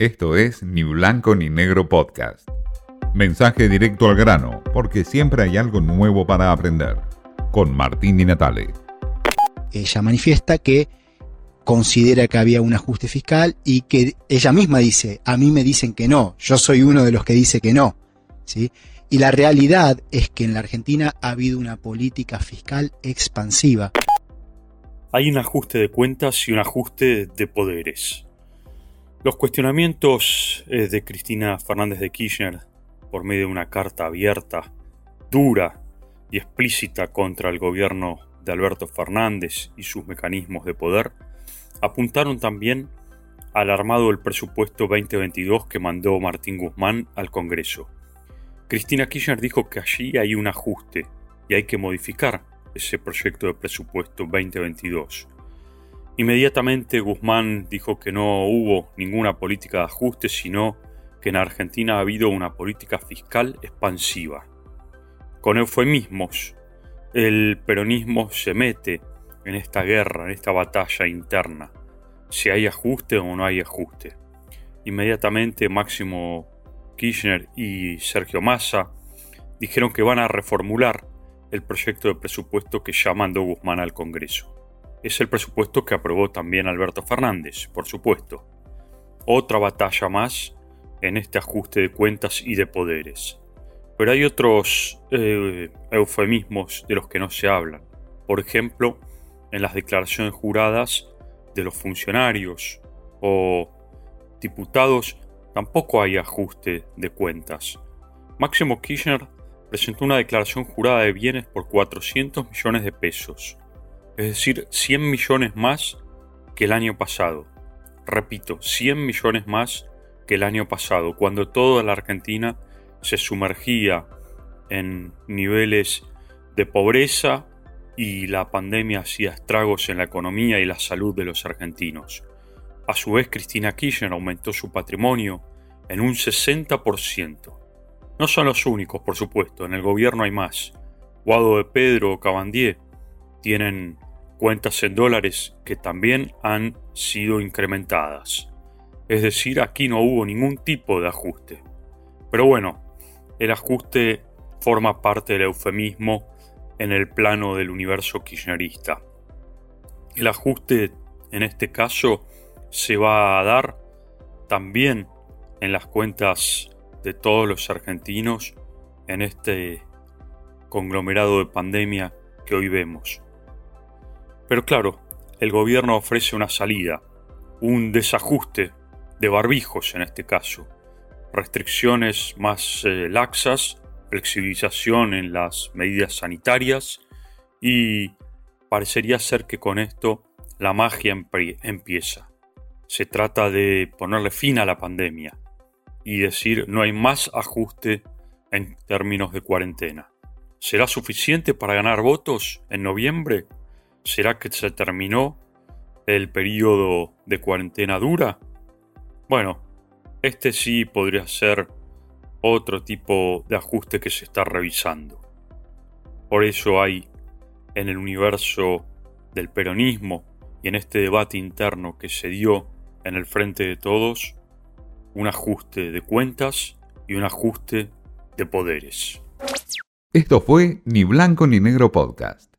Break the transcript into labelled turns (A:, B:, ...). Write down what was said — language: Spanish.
A: Esto es Ni Blanco ni Negro Podcast. Mensaje directo al grano, porque siempre hay algo nuevo para aprender. Con Martín Di Natale.
B: Ella manifiesta que considera que había un ajuste fiscal y que ella misma dice, a mí me dicen que no, yo soy uno de los que dice que no. ¿sí? Y la realidad es que en la Argentina ha habido una política fiscal expansiva.
C: Hay un ajuste de cuentas y un ajuste de poderes. Los cuestionamientos eh, de Cristina Fernández de Kirchner por medio de una carta abierta, dura y explícita contra el gobierno de Alberto Fernández y sus mecanismos de poder, apuntaron también al armado del presupuesto 2022 que mandó Martín Guzmán al Congreso. Cristina Kirchner dijo que allí hay un ajuste y hay que modificar ese proyecto de presupuesto 2022 Inmediatamente Guzmán dijo que no hubo ninguna política de ajuste, sino que en Argentina ha habido una política fiscal expansiva. Con eufemismos, el peronismo se mete en esta guerra, en esta batalla interna, si hay ajuste o no hay ajuste. Inmediatamente Máximo Kirchner y Sergio Massa dijeron que van a reformular el proyecto de presupuesto que ya mandó Guzmán al Congreso es el presupuesto que aprobó también Alberto Fernández, por supuesto. Otra batalla más en este ajuste de cuentas y de poderes. Pero hay otros eh, eufemismos de los que no se hablan. Por ejemplo, en las declaraciones juradas de los funcionarios o diputados tampoco hay ajuste de cuentas. Máximo Kirchner presentó una declaración jurada de bienes por 400 millones de pesos es decir, 100 millones más que el año pasado. Repito, 100 millones más que el año pasado, cuando toda la Argentina se sumergía en niveles de pobreza y la pandemia hacía estragos en la economía y la salud de los argentinos. A su vez, Cristina Kirchner aumentó su patrimonio en un 60%. No son los únicos, por supuesto, en el gobierno hay más. Guado de Pedro o Cabandier tienen cuentas en dólares que también han sido incrementadas. Es decir, aquí no hubo ningún tipo de ajuste. Pero bueno, el ajuste forma parte del eufemismo en el plano del universo kirchnerista. El ajuste en este caso se va a dar también en las cuentas de todos los argentinos en este conglomerado de pandemia que hoy vemos. Pero claro, el gobierno ofrece una salida, un desajuste de barbijos en este caso, restricciones más eh, laxas, flexibilización en las medidas sanitarias y parecería ser que con esto la magia empieza. Se trata de ponerle fin a la pandemia y decir no hay más ajuste en términos de cuarentena. ¿Será suficiente para ganar votos en noviembre? ¿Será que se terminó el periodo de cuarentena dura? Bueno, este sí podría ser otro tipo de ajuste que se está revisando. Por eso hay en el universo del peronismo y en este debate interno que se dio en el frente de todos, un ajuste de cuentas y un ajuste de poderes.
A: Esto fue Ni Blanco ni Negro Podcast.